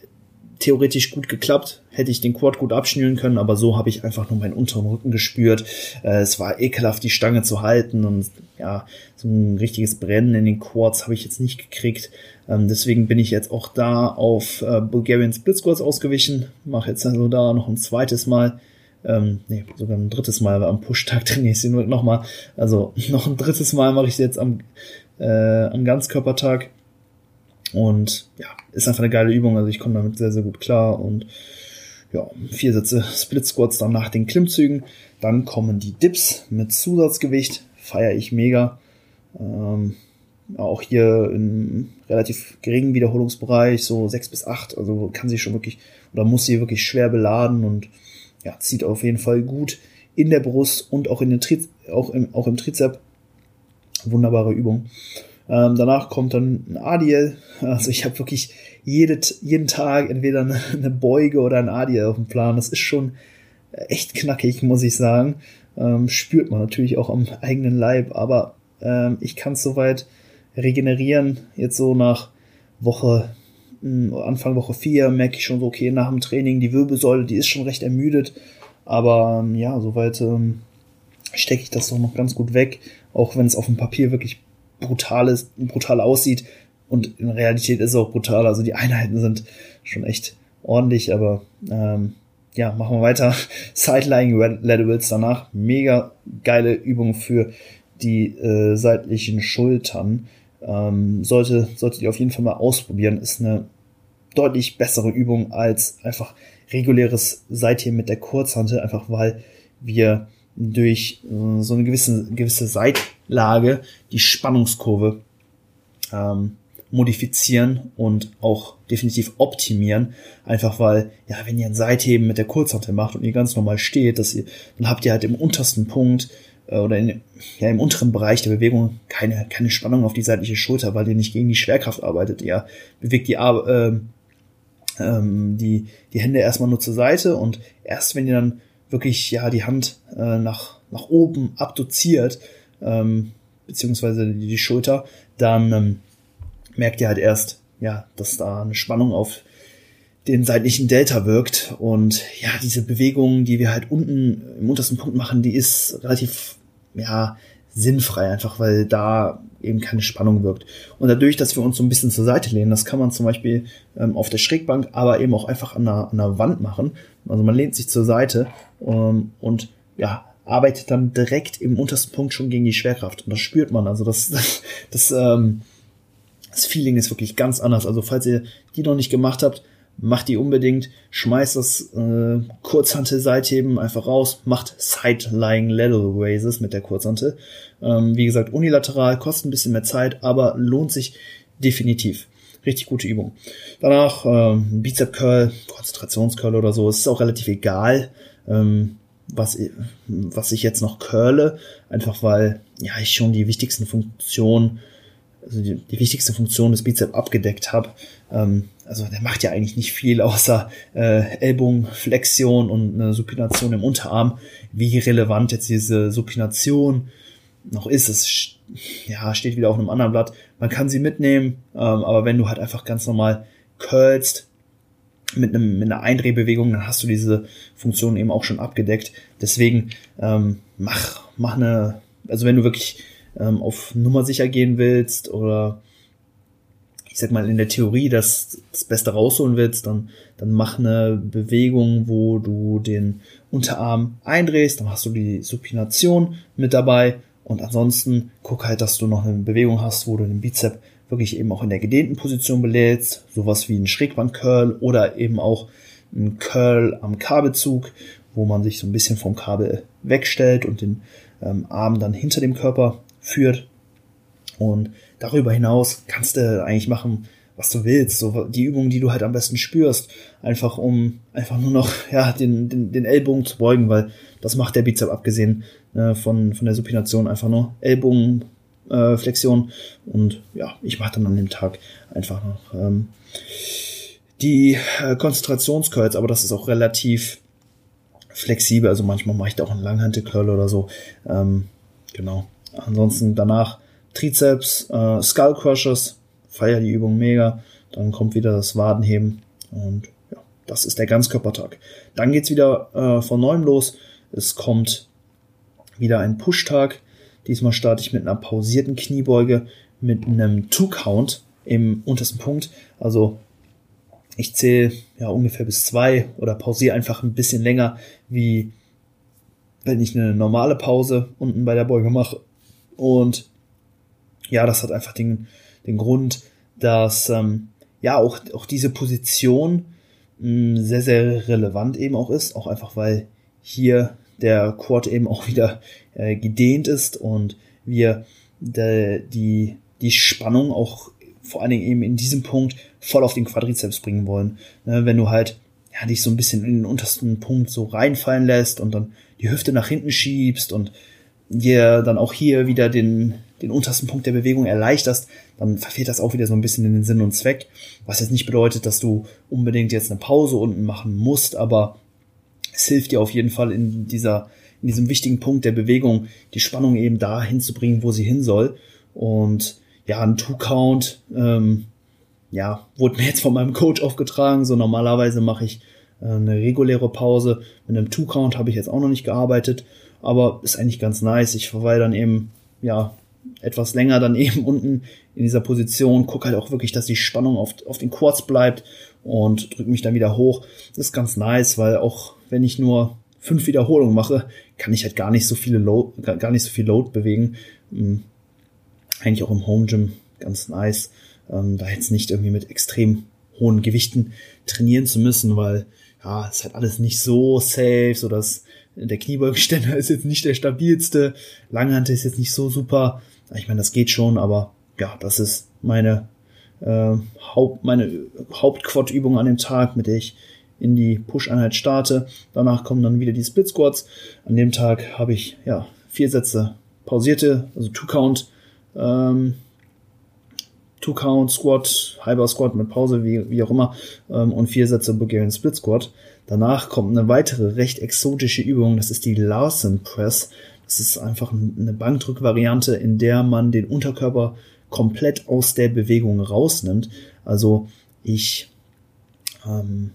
theoretisch gut geklappt, hätte ich den Quad gut abschnüren können, aber so habe ich einfach nur meinen unteren Rücken gespürt. Äh, es war ekelhaft, die Stange zu halten und ja, so ein richtiges Brennen in den Quads habe ich jetzt nicht gekriegt. Ähm, deswegen bin ich jetzt auch da auf äh, Bulgarian Split Squats ausgewichen. Mache jetzt also da noch ein zweites Mal. Ähm, nee, sogar ein drittes Mal, am Push-Tag trainiere ich sie nur nochmal. Also noch ein drittes Mal mache ich sie jetzt am, äh, am Ganzkörpertag. Und ja, ist einfach eine geile Übung. Also ich komme damit sehr, sehr gut klar. Und ja, vier Sätze Split Squats dann nach den Klimmzügen. Dann kommen die Dips mit Zusatzgewicht. Feiere ich mega. Ähm, auch hier im relativ geringen Wiederholungsbereich, so sechs bis acht, also kann sie schon wirklich oder muss sie wirklich schwer beladen und ja, zieht auf jeden Fall gut in der Brust und auch in den Triz auch im, auch im Trizep. Wunderbare Übung. Ähm, danach kommt dann ein Adiel. Also ich habe wirklich jede, jeden Tag entweder eine, eine Beuge oder ein Adiel auf dem Plan. Das ist schon echt knackig, muss ich sagen. Ähm, spürt man natürlich auch am eigenen Leib, aber ähm, ich kann es soweit regenerieren. Jetzt so nach Woche, hm, Anfang Woche 4 merke ich schon so, okay, nach dem Training, die Wirbelsäule, die ist schon recht ermüdet. Aber ähm, ja, soweit ähm, stecke ich das doch noch ganz gut weg, auch wenn es auf dem Papier wirklich brutal ist, brutal aussieht. Und in Realität ist es auch brutal. Also die Einheiten sind schon echt ordentlich, aber ähm, ja, machen wir weiter. Side-Lying Laterals danach. Mega geile Übung für die äh, seitlichen Schultern. Ähm, sollte, solltet ihr auf jeden Fall mal ausprobieren. Ist eine deutlich bessere Übung als einfach reguläres Seitheben mit der Kurzhantel, einfach weil wir durch äh, so eine gewisse, gewisse Seitlage die Spannungskurve ähm, modifizieren und auch definitiv optimieren. Einfach weil, ja, wenn ihr ein Seitheben mit der Kurzhantel macht und ihr ganz normal steht, dass ihr, dann habt ihr halt im untersten Punkt äh, oder in, ja, im unteren Bereich der Bewegung keine, keine Spannung auf die seitliche Schulter, weil ihr nicht gegen die Schwerkraft arbeitet. Ihr bewegt die, äh, ähm, die, die Hände erstmal nur zur Seite und erst wenn ihr dann wirklich ja die Hand äh, nach, nach oben abduziert, ähm, beziehungsweise die, die Schulter, dann ähm, merkt ihr halt erst, ja, dass da eine Spannung auf den seitlichen Delta wirkt. Und ja, diese Bewegung, die wir halt unten im untersten Punkt machen, die ist relativ, ja, sinnfrei, einfach weil da eben keine Spannung wirkt. Und dadurch, dass wir uns so ein bisschen zur Seite lehnen, das kann man zum Beispiel ähm, auf der Schrägbank, aber eben auch einfach an der, an der Wand machen. Also man lehnt sich zur Seite ähm, und ja, arbeitet dann direkt im untersten Punkt schon gegen die Schwerkraft. Und das spürt man. Also das, das, das ähm, das Feeling ist wirklich ganz anders. Also falls ihr die noch nicht gemacht habt, macht die unbedingt. Schmeißt das äh, Kurzhantel-Seitheben einfach raus. Macht Side-Lying Lateral Raises mit der Kurzhantel. Ähm, wie gesagt, unilateral, kostet ein bisschen mehr Zeit, aber lohnt sich definitiv. Richtig gute Übung. Danach ähm, Bizep Curl, Konzentrationscurl oder so. Es ist auch relativ egal, ähm, was, was ich jetzt noch curle. Einfach weil ja ich schon die wichtigsten Funktionen also die, die wichtigste Funktion des Bizep abgedeckt habe. Ähm, also der macht ja eigentlich nicht viel außer äh, Ellbogenflexion und eine Supination im Unterarm. Wie relevant jetzt diese Supination noch ist, es ja, steht wieder auf einem anderen Blatt. Man kann sie mitnehmen, ähm, aber wenn du halt einfach ganz normal curlst mit, einem, mit einer Eindrehbewegung, dann hast du diese Funktion eben auch schon abgedeckt. Deswegen ähm, mach, mach eine, also wenn du wirklich ähm, auf Nummer sicher gehen willst oder ich sag mal in der Theorie das, das Beste rausholen willst, dann, dann mach eine Bewegung, wo du den Unterarm eindrehst, dann hast du die Supination mit dabei und ansonsten guck halt, dass du noch eine Bewegung hast, wo du den Bizep wirklich eben auch in der gedehnten Position belädst, sowas wie ein Schrägband-Curl oder eben auch ein Curl am Kabelzug, wo man sich so ein bisschen vom Kabel wegstellt und den ähm, Arm dann hinter dem Körper führt. Und darüber hinaus kannst du eigentlich machen, was du willst. So die Übungen, die du halt am besten spürst. Einfach um einfach nur noch ja, den, den, den Ellbogen zu beugen, weil das macht der Bizep abgesehen äh, von, von der Supination einfach nur Ellbogen. Äh, Flexion und ja, ich mache dann an dem Tag einfach noch ähm, die äh, Konzentrationscurls, aber das ist auch relativ flexibel. Also manchmal mache ich da auch einen Langhantelcurl oder so. Ähm, genau. Ansonsten danach Trizeps, äh, Skull Crushers, feier die Übung mega. Dann kommt wieder das Wadenheben und ja, das ist der Ganzkörpertag. Dann geht's wieder äh, von neuem los. Es kommt wieder ein Pushtag. Diesmal starte ich mit einer pausierten Kniebeuge mit einem Two-Count im untersten Punkt. Also ich zähle ja ungefähr bis zwei oder pausiere einfach ein bisschen länger, wie wenn ich eine normale Pause unten bei der Beuge mache. Und ja, das hat einfach den, den Grund, dass ähm, ja auch, auch diese Position mh, hm, sehr, sehr relevant eben auch ist. Auch einfach, weil hier der Quad eben auch wieder äh, gedehnt ist und wir de, die die Spannung auch vor allen Dingen eben in diesem Punkt voll auf den Quadrizeps bringen wollen. Ne, wenn du halt ja, dich so ein bisschen in den untersten Punkt so reinfallen lässt und dann die Hüfte nach hinten schiebst und dir dann auch hier wieder den, den untersten Punkt der Bewegung erleichterst, dann verfehlt das auch wieder so ein bisschen in den Sinn und Zweck. Was jetzt nicht bedeutet, dass du unbedingt jetzt eine Pause unten machen musst, aber es hilft dir auf jeden Fall in dieser, in diesem wichtigen Punkt der Bewegung, die Spannung eben da hinzubringen, wo sie hin soll. Und ja, ein Two-Count, ähm, ja, wurde mir jetzt von meinem Coach aufgetragen. So normalerweise mache ich äh, eine reguläre Pause. Mit einem Two-Count habe ich jetzt auch noch nicht gearbeitet, aber ist eigentlich ganz nice. Ich verweile dann eben, ja, etwas länger dann eben unten in dieser Position, gucke halt auch wirklich, dass die Spannung auf, auf den Quads bleibt und drücke mich dann wieder hoch. Das ist ganz nice, weil auch wenn ich nur fünf Wiederholungen mache, kann ich halt gar nicht so viele Load, gar nicht so viel Load bewegen. Hm, eigentlich auch im Home Gym ganz nice, ähm, da jetzt nicht irgendwie mit extrem hohen Gewichten trainieren zu müssen, weil ja, ist halt alles nicht so safe, so dass der Kniebeugenständer ist jetzt nicht der stabilste, Langhand ist jetzt nicht so super. Ich meine, das geht schon, aber ja, das ist meine äh, Haupt, meine Hauptquad-Übung an dem Tag, mit der ich in die Push-Einheit starte. Danach kommen dann wieder die Split Squats. An dem Tag habe ich ja vier Sätze pausierte, also Two Count ähm, Two-Count, Squat, Halber Squat mit Pause, wie, wie auch immer, ähm, und vier Sätze Bulgarian Split Squat. Danach kommt eine weitere recht exotische Übung, das ist die Larsen Press. Das ist einfach eine Bankdrückvariante, in der man den Unterkörper komplett aus der Bewegung rausnimmt. Also ich ähm,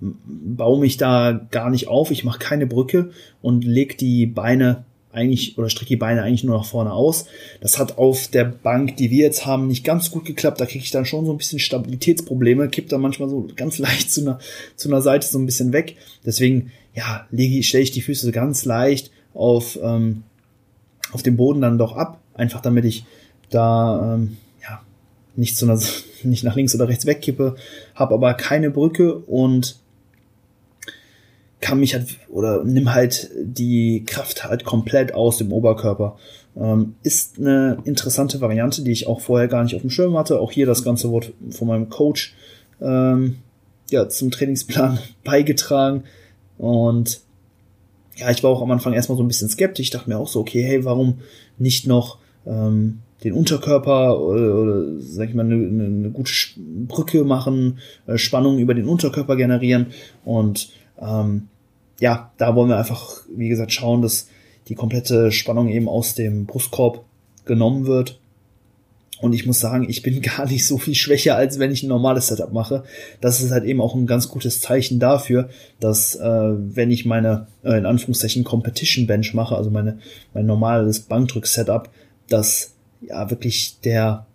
baue mich da gar nicht auf, ich mache keine Brücke und leg die Beine eigentlich oder strecke die Beine eigentlich nur nach vorne aus. Das hat auf der Bank, die wir jetzt haben, nicht ganz gut geklappt. Da kriege ich dann schon so ein bisschen Stabilitätsprobleme, kippt dann manchmal so ganz leicht zu einer, zu einer Seite so ein bisschen weg. Deswegen, ja, lege, stelle ich die Füße ganz leicht auf, ähm, auf dem Boden dann doch ab. Einfach damit ich da ähm, ja, nicht, zu einer, nicht nach links oder rechts wegkippe, habe aber keine Brücke und kann mich halt oder nimm halt die Kraft halt komplett aus dem Oberkörper. Ähm, ist eine interessante Variante, die ich auch vorher gar nicht auf dem Schirm hatte. Auch hier das ganze Wort von meinem Coach ähm, ja, zum Trainingsplan beigetragen. Und ja, ich war auch am Anfang erstmal so ein bisschen skeptisch. Ich dachte mir auch so, okay, hey, warum nicht noch ähm, den Unterkörper oder, oder sag ich mal, eine, eine gute Brücke machen, äh, Spannung über den Unterkörper generieren und ähm, ja, da wollen wir einfach, wie gesagt, schauen, dass die komplette Spannung eben aus dem Brustkorb genommen wird. Und ich muss sagen, ich bin gar nicht so viel schwächer, als wenn ich ein normales Setup mache. Das ist halt eben auch ein ganz gutes Zeichen dafür, dass äh, wenn ich meine, äh, in Anführungszeichen, Competition Bench mache, also meine, mein normales Bankdrück-Setup, dass ja wirklich der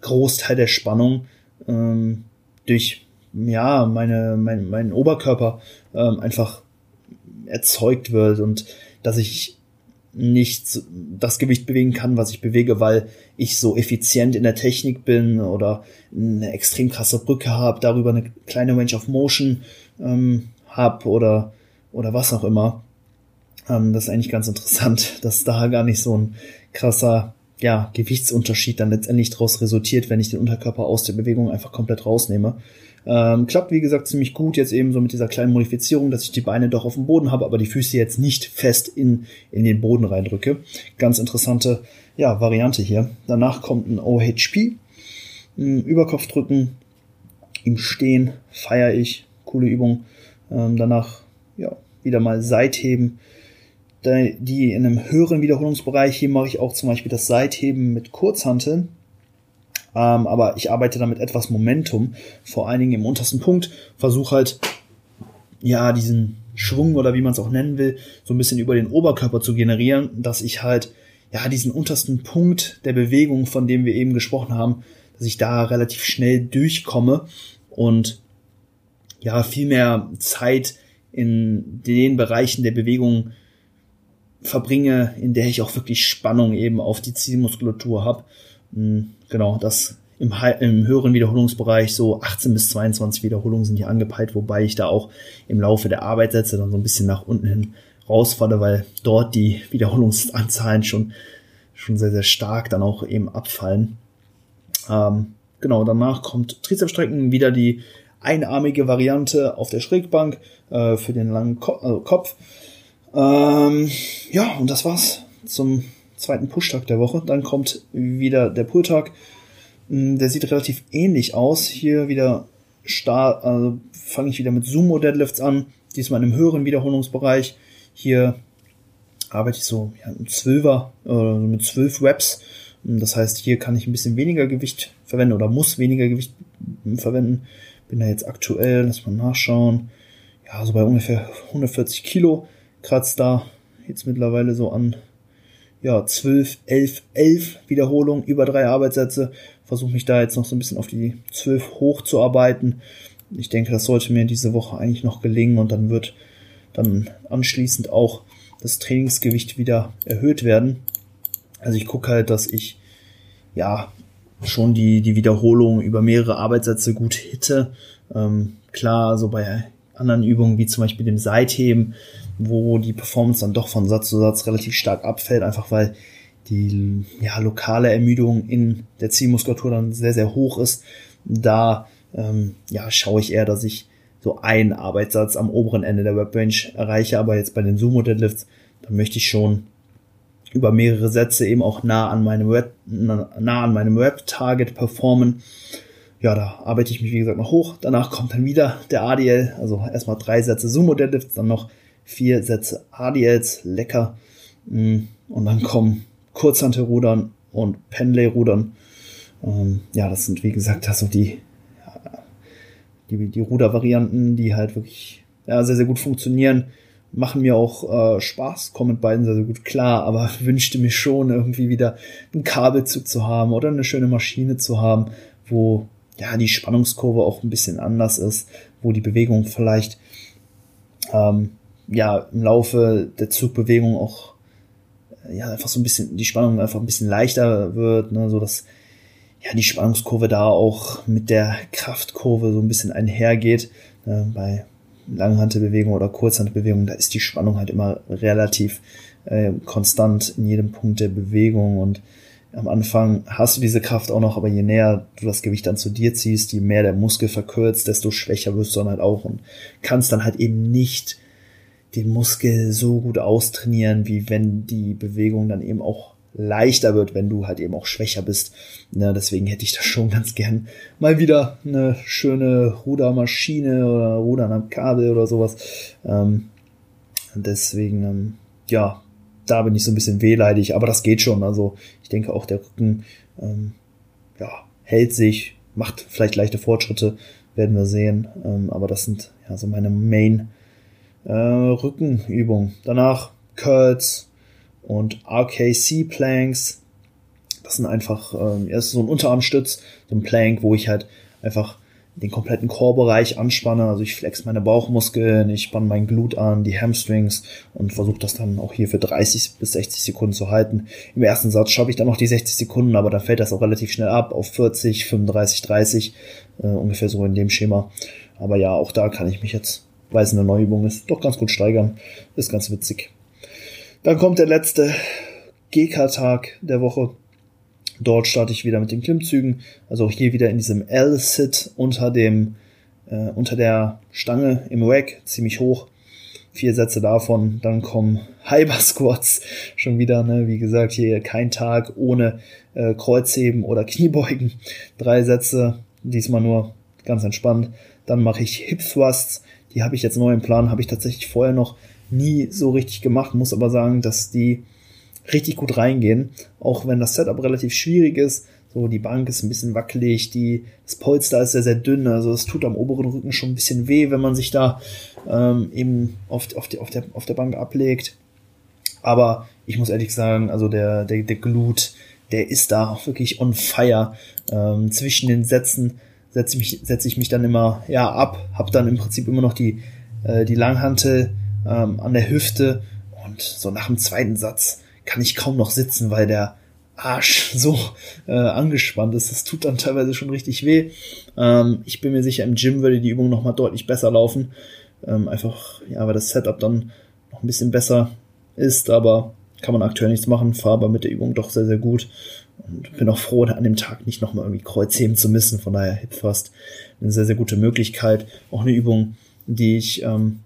Großteil der Spannung ähm, durch ja meine mein, mein Oberkörper ähm, einfach erzeugt wird und dass ich nicht das Gewicht bewegen kann, was ich bewege, weil ich so effizient in der Technik bin oder eine extrem krasse Brücke habe, darüber eine kleine Range of Motion ähm, habe oder oder was auch immer. Ähm, das ist eigentlich ganz interessant, dass da gar nicht so ein krasser ja, Gewichtsunterschied dann letztendlich daraus resultiert, wenn ich den Unterkörper aus der Bewegung einfach komplett rausnehme. Ähm, klappt, wie gesagt, ziemlich gut jetzt eben so mit dieser kleinen Modifizierung, dass ich die Beine doch auf dem Boden habe, aber die Füße jetzt nicht fest in, in den Boden reindrücke. Ganz interessante, ja, Variante hier. Danach kommt ein OHP, ein Überkopfdrücken im Stehen, feiere ich, coole Übung. Ähm, danach, ja, wieder mal Seitheben, die in einem höheren Wiederholungsbereich. Hier mache ich auch zum Beispiel das Seitheben mit Kurzhanteln ähm, aber ich arbeite damit etwas Momentum, vor allen Dingen im untersten Punkt, versuche halt, ja, diesen Schwung oder wie man es auch nennen will, so ein bisschen über den Oberkörper zu generieren, dass ich halt, ja, diesen untersten Punkt der Bewegung, von dem wir eben gesprochen haben, dass ich da relativ schnell durchkomme und ja, viel mehr Zeit in den Bereichen der Bewegung verbringe, in der ich auch wirklich Spannung eben auf die Zielmuskulatur habe. Genau, das im, im höheren Wiederholungsbereich so 18 bis 22 Wiederholungen sind hier angepeilt, wobei ich da auch im Laufe der Arbeitssätze dann so ein bisschen nach unten hin rausfalle, weil dort die Wiederholungsanzahlen schon schon sehr, sehr stark dann auch eben abfallen. Ähm, genau, danach kommt Trizepsstrecken wieder die einarmige Variante auf der Schrägbank äh, für den langen Ko also Kopf. Ähm, ja, und das war's zum zweiten Pushtag der Woche. Dann kommt wieder der Pulltag. Hm, der sieht relativ ähnlich aus. Hier wieder Start, also fange ich wieder mit Sumo Deadlifts an. Diesmal in einem höheren Wiederholungsbereich. Hier arbeite ich so ja, mit Zwölfer, äh, mit zwölf Reps. Das heißt, hier kann ich ein bisschen weniger Gewicht verwenden oder muss weniger Gewicht verwenden. Bin da jetzt aktuell, lass mal nachschauen. Ja, so bei ungefähr 140 Kilo kratzt da jetzt mittlerweile so an ja, 12, 11, 11 Wiederholungen über drei Arbeitssätze. Versuche mich da jetzt noch so ein bisschen auf die 12 hochzuarbeiten. Ich denke, das sollte mir diese Woche eigentlich noch gelingen und dann wird dann anschließend auch das Trainingsgewicht wieder erhöht werden. Also ich gucke halt, dass ich ja schon die, die Wiederholung über mehrere Arbeitssätze gut hitte. Ähm, klar, so bei anderen Übungen wie zum Beispiel dem Seitheben, wo die Performance dann doch von Satz zu Satz relativ stark abfällt, einfach weil die ja, lokale Ermüdung in der Zielmuskulatur dann sehr, sehr hoch ist. Da ähm, ja, schaue ich eher, dass ich so einen Arbeitssatz am oberen Ende der Webrange erreiche, aber jetzt bei den Sumo Deadlifts, da möchte ich schon über mehrere Sätze eben auch nah an meinem Web, nah an meinem Web-Target performen. Ja, da arbeite ich mich wie gesagt noch hoch. Danach kommt dann wieder der ADL, also erstmal drei Sätze Sumo Deadlifts, dann noch vier Sätze ADLs, lecker. Mm, und dann kommen Kurzhantelrudern und Penlay-Rudern. Ähm, ja, das sind wie gesagt also die die, die Rudervarianten, die halt wirklich ja, sehr, sehr gut funktionieren. Machen mir auch äh, Spaß, kommen mit beiden sehr, sehr gut klar, aber wünschte mir schon irgendwie wieder einen Kabelzug zu haben oder eine schöne Maschine zu haben, wo ja die Spannungskurve auch ein bisschen anders ist, wo die Bewegung vielleicht ähm, ja im Laufe der Zugbewegung auch ja einfach so ein bisschen die Spannung einfach ein bisschen leichter wird, ne, so dass ja, die Spannungskurve da auch mit der Kraftkurve so ein bisschen einhergeht. Äh, bei Langhantelbewegung oder Kurzhantelbewegung, da ist die Spannung halt immer relativ äh, konstant in jedem Punkt der Bewegung und am Anfang hast du diese Kraft auch noch, aber je näher du das Gewicht dann zu dir ziehst, je mehr der Muskel verkürzt, desto schwächer wirst du dann halt auch und kannst dann halt eben nicht den Muskel so gut austrainieren, wie wenn die Bewegung dann eben auch leichter wird, wenn du halt eben auch schwächer bist. Ja, deswegen hätte ich da schon ganz gern mal wieder eine schöne Rudermaschine oder Rudern am Kabel oder sowas. Ähm, deswegen, ähm, ja, da bin ich so ein bisschen wehleidig, aber das geht schon. Also ich denke auch der Rücken ähm, ja, hält sich, macht vielleicht leichte Fortschritte, werden wir sehen. Ähm, aber das sind ja so meine Main äh, Rückenübungen. Danach Curls, und RKC Planks. Das sind einfach, ähm, ist so ein Unterarmstütz, so ein Plank, wo ich halt einfach den kompletten Core-Bereich anspanne. Also ich flex meine Bauchmuskeln, ich spanne meinen Glut an, die Hamstrings und versuche das dann auch hier für 30 bis 60 Sekunden zu halten. Im ersten Satz schaffe ich dann noch die 60 Sekunden, aber dann fällt das auch relativ schnell ab auf 40, 35, 30, äh, ungefähr so in dem Schema. Aber ja, auch da kann ich mich jetzt, weil es eine Neuübung ist, doch ganz gut steigern. Ist ganz witzig. Dann kommt der letzte GK-Tag der Woche. Dort starte ich wieder mit den Klimmzügen. Also auch hier wieder in diesem L-Sit unter dem, äh, unter der Stange im Rack, ziemlich hoch. Vier Sätze davon. Dann kommen Hyper Squats. Schon wieder, ne, wie gesagt, hier kein Tag ohne äh, Kreuzheben oder Kniebeugen. Drei Sätze. Diesmal nur ganz entspannt. Dann mache ich Hip Thrusts. Die habe ich jetzt neu im Plan. Habe ich tatsächlich vorher noch nie so richtig gemacht, muss aber sagen, dass die richtig gut reingehen, auch wenn das Setup relativ schwierig ist. So, die Bank ist ein bisschen wackelig, die, das Polster ist sehr, sehr dünn, also es tut am oberen Rücken schon ein bisschen weh, wenn man sich da ähm, eben auf, auf, die, auf, der, auf der Bank ablegt. Aber ich muss ehrlich sagen, also der, der, der Glut, der ist da auch wirklich on fire. Ähm, zwischen den Sätzen setze ich, mich, setze ich mich dann immer ja, ab, habe dann im Prinzip immer noch die, äh, die Langhantel ähm, an der Hüfte und so nach dem zweiten Satz kann ich kaum noch sitzen, weil der Arsch so äh, angespannt ist. Das tut dann teilweise schon richtig weh. Ähm, ich bin mir sicher, im Gym würde die Übung noch mal deutlich besser laufen. Ähm, einfach, ja, weil das Setup dann noch ein bisschen besser ist, aber kann man aktuell nichts machen, fahre aber mit der Übung doch sehr, sehr gut und bin auch froh, an dem Tag nicht nochmal irgendwie Kreuzheben zu müssen. Von daher Hip Thrust eine sehr, sehr gute Möglichkeit. Auch eine Übung, die ich ähm,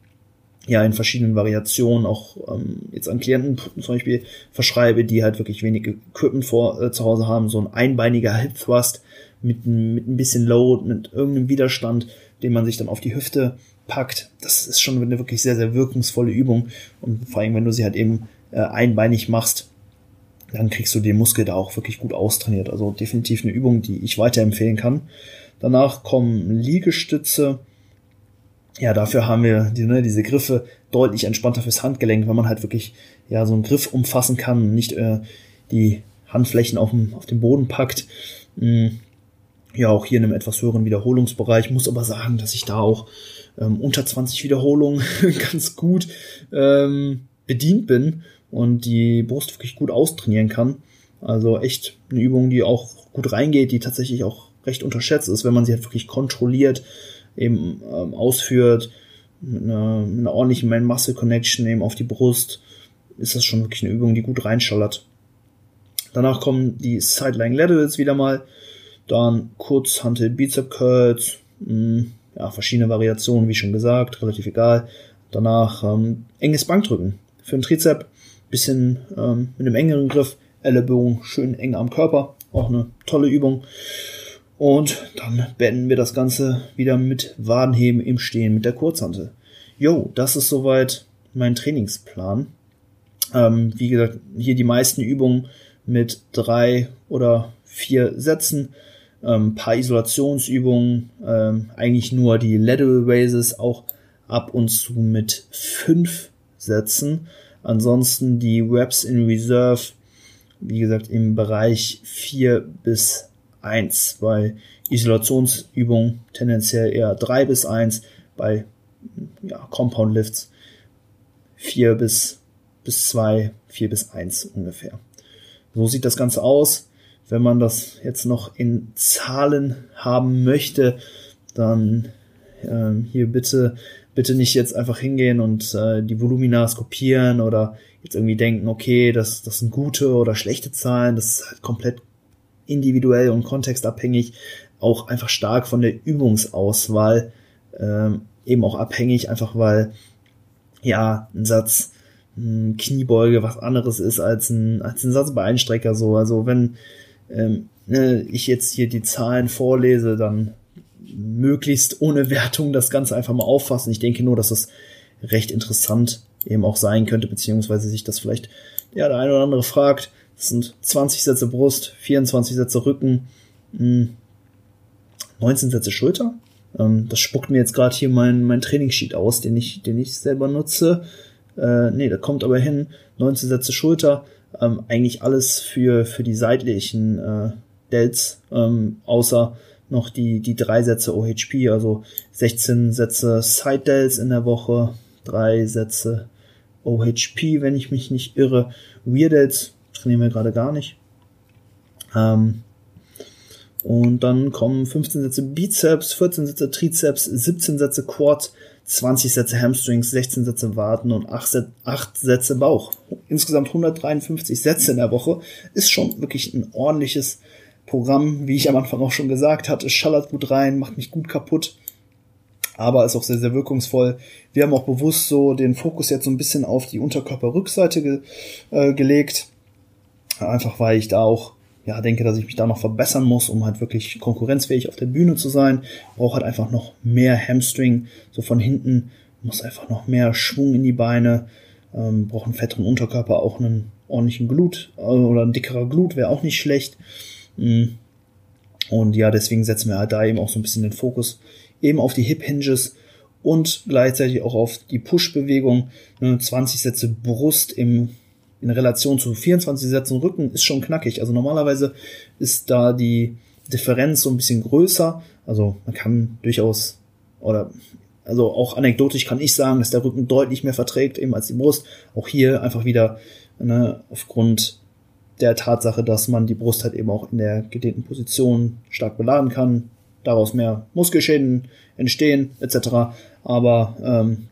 ja in verschiedenen Variationen auch ähm, jetzt an Klienten zum Beispiel verschreibe, die halt wirklich wenig Equipment vor äh, zu Hause haben, so ein einbeiniger Hip Thrust mit, mit ein bisschen Load, mit irgendeinem Widerstand, den man sich dann auf die Hüfte packt. Das ist schon eine wirklich sehr, sehr wirkungsvolle Übung und vor allem, wenn du sie halt eben äh, einbeinig machst, dann kriegst du den Muskel da auch wirklich gut austrainiert. Also definitiv eine Übung, die ich weiterempfehlen kann. Danach kommen Liegestütze, ja, dafür haben wir die, ne, diese Griffe deutlich entspannter fürs Handgelenk, wenn man halt wirklich ja so einen Griff umfassen kann und nicht äh, die Handflächen auf dem, auf dem Boden packt. Mhm. Ja, auch hier in einem etwas höheren Wiederholungsbereich. Muss aber sagen, dass ich da auch ähm, unter 20 Wiederholungen ganz gut ähm, bedient bin und die Brust wirklich gut austrainieren kann. Also echt eine Übung, die auch gut reingeht, die tatsächlich auch recht unterschätzt ist, wenn man sie halt wirklich kontrolliert eben ähm, ausführt, mit einer, mit einer ordentlichen Man-Muscle-Connection eben auf die Brust, ist das schon wirklich eine Übung, die gut reinschallert. Danach kommen die Sideline Laterals wieder mal, dann Kurzhantel Bizep Curls, mh, hm, ja, verschiedene Variationen, wie schon gesagt, relativ egal. Danach ähm, enges Bankdrücken für den Trizep, bisschen ähm, mit einem engeren Griff, Ellenbogen schön eng am Körper, auch eine tolle Übung. Und dann beenden wir das Ganze wieder mit Wadenheben im Stehen mit der Kurzhantel. Jo, das ist soweit mein Trainingsplan. Ähm, wie gesagt, hier die meisten Übungen mit drei oder vier Sätzen, ähm, paar Isolationsübungen, ähm, eigentlich nur die Lateral Raises, auch ab und zu mit fünf Sätzen. Ansonsten die Reps in Reserve, wie gesagt, im Bereich vier bis 1. Bei Isolationsübungen tendenziell eher 3 bis 1. Bei ja, Compound Lifts 4 bis, bis 2, 4 bis 1 ungefähr. So sieht das Ganze aus. Wenn man das jetzt noch in Zahlen haben möchte, dann ähm, hier bitte bitte nicht jetzt einfach hingehen und äh, die Volumina kopieren oder jetzt irgendwie denken, okay, das, das sind gute oder schlechte Zahlen, das ist halt komplett individuell und kontextabhängig, auch einfach stark von der Übungsauswahl ähm, eben auch abhängig, einfach weil ja ein Satz ein Kniebeuge was anderes ist als ein, als ein Satz bei Einstrecker so. Also wenn ähm, ne, ich jetzt hier die Zahlen vorlese, dann möglichst ohne Wertung das Ganze einfach mal auffassen. Ich denke nur, dass es recht interessant eben auch sein könnte, beziehungsweise sich das vielleicht ja der eine oder andere fragt, das sind 20 Sätze Brust, 24 Sätze Rücken, 19 hm, Sätze Schulter. Ähm, das spuckt mir jetzt gerade hier mein, mein Trainingssheet aus, den ich, den ich selber nutze. Äh, nee, da kommt aber hin. 19 Sätze Schulter. Ähm, eigentlich alles für, für die seitlichen äh, Delts, ähm, außer noch die, die drei Sätze OHP, also 16 Sätze Side Delts in der Woche, drei Sätze OHP, wenn ich mich nicht irre. Weird Delts trainieren wir gerade gar nicht. Ähm, und dann kommen 15 Sätze Bizeps, 14 Sätze Trizeps, 17 Sätze Quad, 20 Sätze Hamstrings, 16 Sätze Waden und 8, 8 Sätze Bauch. Insgesamt 153 Sätze in der Woche. Ist schon wirklich ein ordentliches Programm, wie ich am Anfang auch schon gesagt hatte. Schallert gut rein, macht mich gut kaputt aber ist auch sehr, sehr wirkungsvoll. Wir haben auch bewusst so den Fokus jetzt so ein bisschen auf die Unterkörperrückseite ge äh, gelegt. Einfach weil ich da auch ja, denke, dass ich mich da noch verbessern muss, um halt wirklich konkurrenzfähig auf der Bühne zu sein. Brauche halt einfach noch mehr Hamstring, so von hinten, muss einfach noch mehr Schwung in die Beine, ähm, brauche einen fetteren Unterkörper, auch einen ordentlichen Glut äh, oder ein dickerer Glut wäre auch nicht schlecht. Mm. Und ja, deswegen setzen wir halt da eben auch so ein bisschen den Fokus eben auf die Hip Hinges und gleichzeitig auch auf die Push-Bewegung. 20 Sätze Brust im in Relation zu 24 Sätzen Rücken ist schon knackig. Also normalerweise ist da die Differenz so ein bisschen größer. Also man kann durchaus oder also auch anekdotisch kann ich sagen, dass der Rücken deutlich mehr verträgt eben als die Brust. Auch hier einfach wieder ne, aufgrund der Tatsache, dass man die Brust halt eben auch in der gedehnten Position stark beladen kann, daraus mehr Muskelschäden entstehen etc. Aber ähm,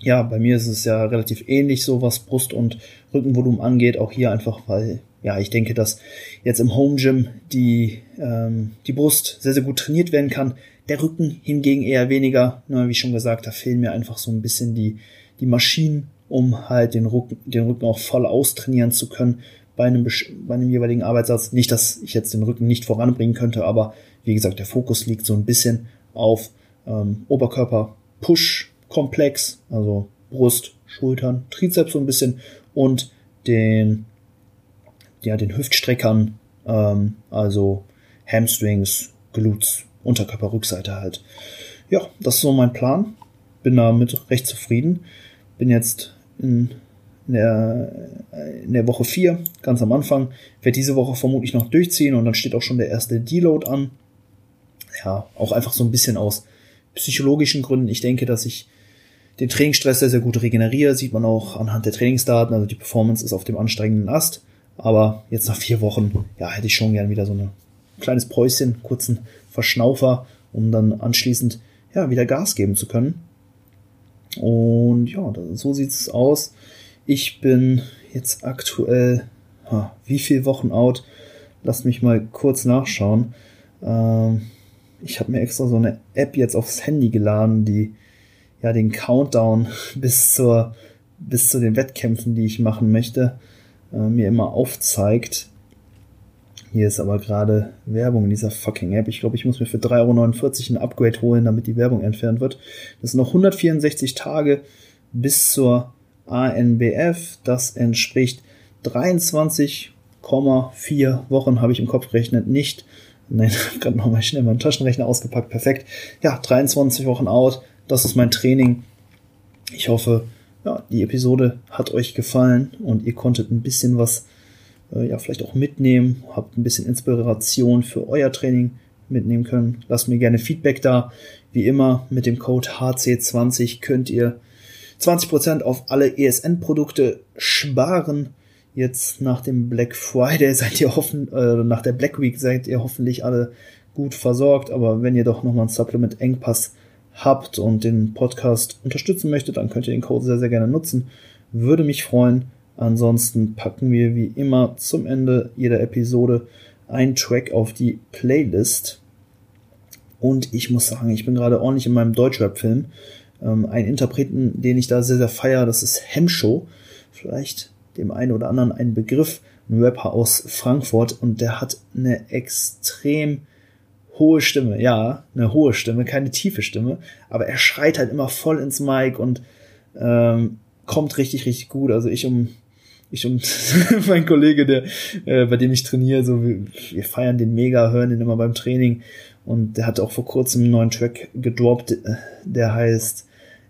ja, bei mir ist es ja relativ ähnlich, so was Brust- und Rückenvolumen angeht. Auch hier einfach, weil, ja, ich denke, dass jetzt im Home Gym die, ähm, die Brust sehr, sehr gut trainiert werden kann. Der Rücken hingegen eher weniger. Na, wie schon gesagt, da fehlen mir einfach so ein bisschen die, die Maschinen, um halt den Rücken, den Rücken auch voll austrainieren zu können bei einem, bei einem jeweiligen Arbeitssatz. Nicht, dass ich jetzt den Rücken nicht voranbringen könnte, aber wie gesagt, der Fokus liegt so ein bisschen auf ähm, Oberkörper, Push, Komplex, also Brust, Schultern, Trizeps so ein bisschen und den, ja, den Hüftstreckern, ähm, also Hamstrings, Glutes, Unterkörperrückseite halt. Ja, das ist so mein Plan. Bin damit recht zufrieden. Bin jetzt in, in der, in der Woche 4, ganz am Anfang. Werde diese Woche vermutlich noch durchziehen und dann steht auch schon der erste Deload an. Ja, auch einfach so ein bisschen aus psychologischen Gründen. Ich denke, dass ich den Trainingsstress sehr, sehr gut regeneriere. Sieht man auch anhand der Trainingsdaten. Also die Performance ist auf dem anstrengenden Ast. Aber jetzt nach vier Wochen, ja, hätte ich schon gern wieder so ein kleines Päuschen, kurzen Verschnaufer, um dann anschließend, ja, wieder Gas geben zu können. Und ja, so sieht es aus. Ich bin jetzt aktuell, wie viele Wochen out? Lasst mich mal kurz nachschauen. Ähm, ich habe mir extra so eine App jetzt aufs Handy geladen, die ja den Countdown bis zur bis zu den Wettkämpfen, die ich machen möchte, äh, mir immer aufzeigt. Hier ist aber gerade Werbung in dieser fucking App. Ich glaube, ich muss mir für 3,49 Euro ein Upgrade holen, damit die Werbung entfernt wird. Das sind noch 164 Tage bis zur ANBF. Das entspricht 23,4 Wochen, habe ich im Kopf gerechnet, nicht Nein, gerade nochmal schnell meinen Taschenrechner ausgepackt. Perfekt. Ja, 23 Wochen out. Das ist mein Training. Ich hoffe, ja, die Episode hat euch gefallen und ihr konntet ein bisschen was, äh, ja, vielleicht auch mitnehmen, habt ein bisschen Inspiration für euer Training mitnehmen können. Lasst mir gerne Feedback da. Wie immer, mit dem Code HC20 könnt ihr 20% auf alle ESN-Produkte sparen. Jetzt nach dem Black Friday seid ihr hoffen, äh, nach der Black Week seid ihr hoffentlich alle gut versorgt. Aber wenn ihr doch nochmal ein Supplement Engpass habt und den Podcast unterstützen möchtet, dann könnt ihr den Code sehr, sehr gerne nutzen. Würde mich freuen. Ansonsten packen wir wie immer zum Ende jeder Episode einen Track auf die Playlist. Und ich muss sagen, ich bin gerade ordentlich in meinem Deutschrap-Film. Ähm, ein Interpreten, den ich da sehr, sehr feier, das ist Hemshow. Vielleicht dem einen oder anderen ein Begriff, ein Rapper aus Frankfurt und der hat eine extrem hohe Stimme, ja, eine hohe Stimme, keine tiefe Stimme, aber er schreit halt immer voll ins Mic und ähm, kommt richtig, richtig gut. Also ich um ich und mein Kollege, der äh, bei dem ich trainiere, so wir, wir feiern den mega, hören den immer beim Training und der hat auch vor kurzem einen neuen Track gedroppt, äh, der heißt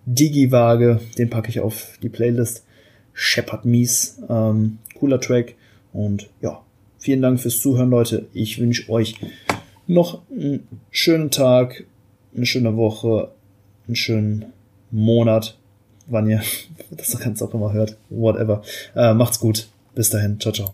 Digi-Waage, den packe ich auf die Playlist. Shepard Mies. Ähm, cooler Track. Und ja, vielen Dank fürs Zuhören, Leute. Ich wünsche euch noch einen schönen Tag, eine schöne Woche, einen schönen Monat, wann ihr das Ganze auch immer hört. Whatever. Äh, macht's gut. Bis dahin. Ciao, ciao.